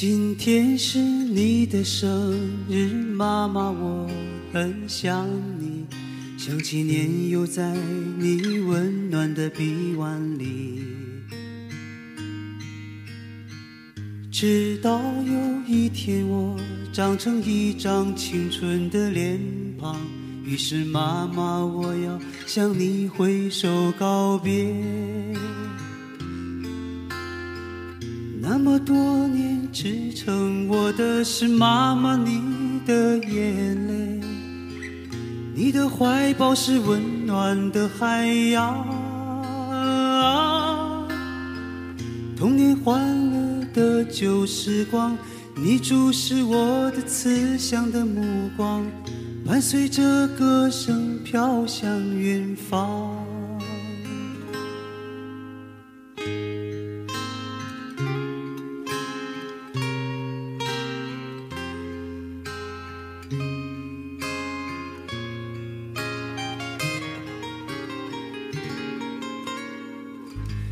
今天是你的生日，妈妈，我很想你，想起年幼在你温暖的臂弯里。直到有一天我长成一张青春的脸庞，于是妈妈，我要向你挥手告别。那么多支撑我的是妈妈你的眼泪，你的怀抱是温暖的海洋，童年欢乐的旧时光，你注视我的慈祥的目光，伴随着歌声飘向远方。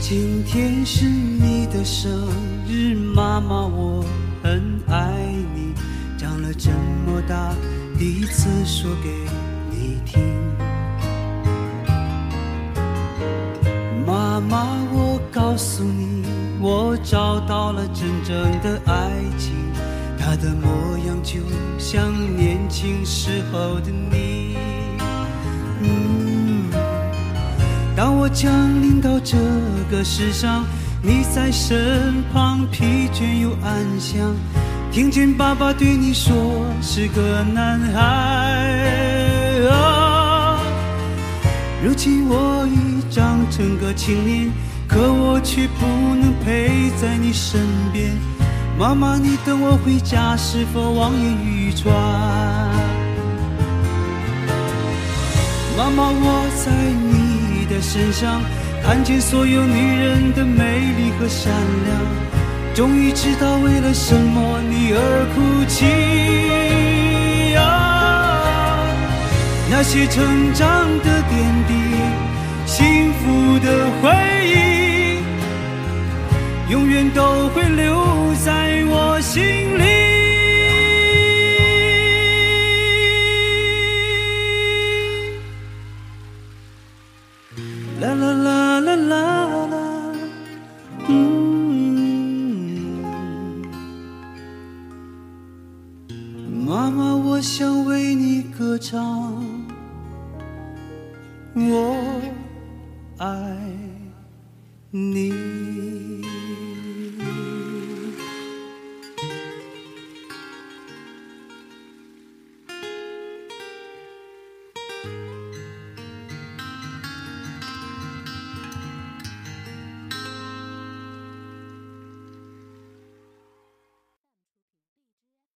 今天是你的生日，妈妈，我很爱你。长了这么大，第一次说给你听。妈妈，我告诉你，我找到了真正的爱情，它的模样就像年轻时候的你。嗯，当我降临到这个世上，你在身旁，疲倦又安详。听见爸爸对你说是个男孩啊，如今我已长成个青年，可我却不能陪在你身边。妈妈，你等我回家，是否望眼欲穿？妈妈，我在你的身上看见所有女人的美和善良。终于知道为了什么你而哭泣啊！那些成长的点滴，妈妈我想为你歌唱我爱你。